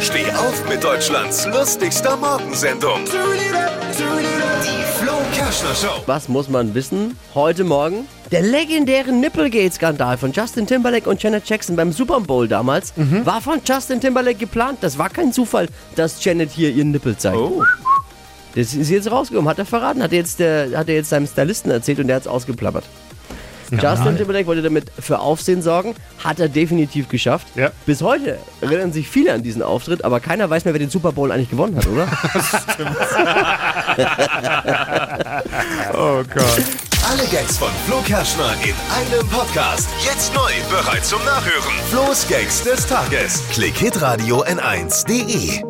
Steh auf mit Deutschlands lustigster Morgensendung. Die Flo Kerschner Show. Was muss man wissen? Heute Morgen der legendäre Nipplegate-Skandal von Justin Timberlake und Janet Jackson beim Super Bowl damals war von Justin Timberlake geplant. Das war kein Zufall, dass Janet hier ihren Nippel zeigt. Das ist jetzt rausgekommen, hat er verraten, hat er jetzt, der, hat er jetzt seinem Stylisten erzählt und der hat es ausgeplappert. Justin Timberlake wollte damit für Aufsehen sorgen, hat er definitiv geschafft. Ja. Bis heute erinnern sich viele an diesen Auftritt, aber keiner weiß mehr, wer den Super Bowl eigentlich gewonnen hat, oder? Oh Gott. Alle Gags von Flo Kerschner in einem Podcast. Jetzt neu, bereit zum Nachhören. Flo's Gags des Tages. Klick Hitradio N1.de.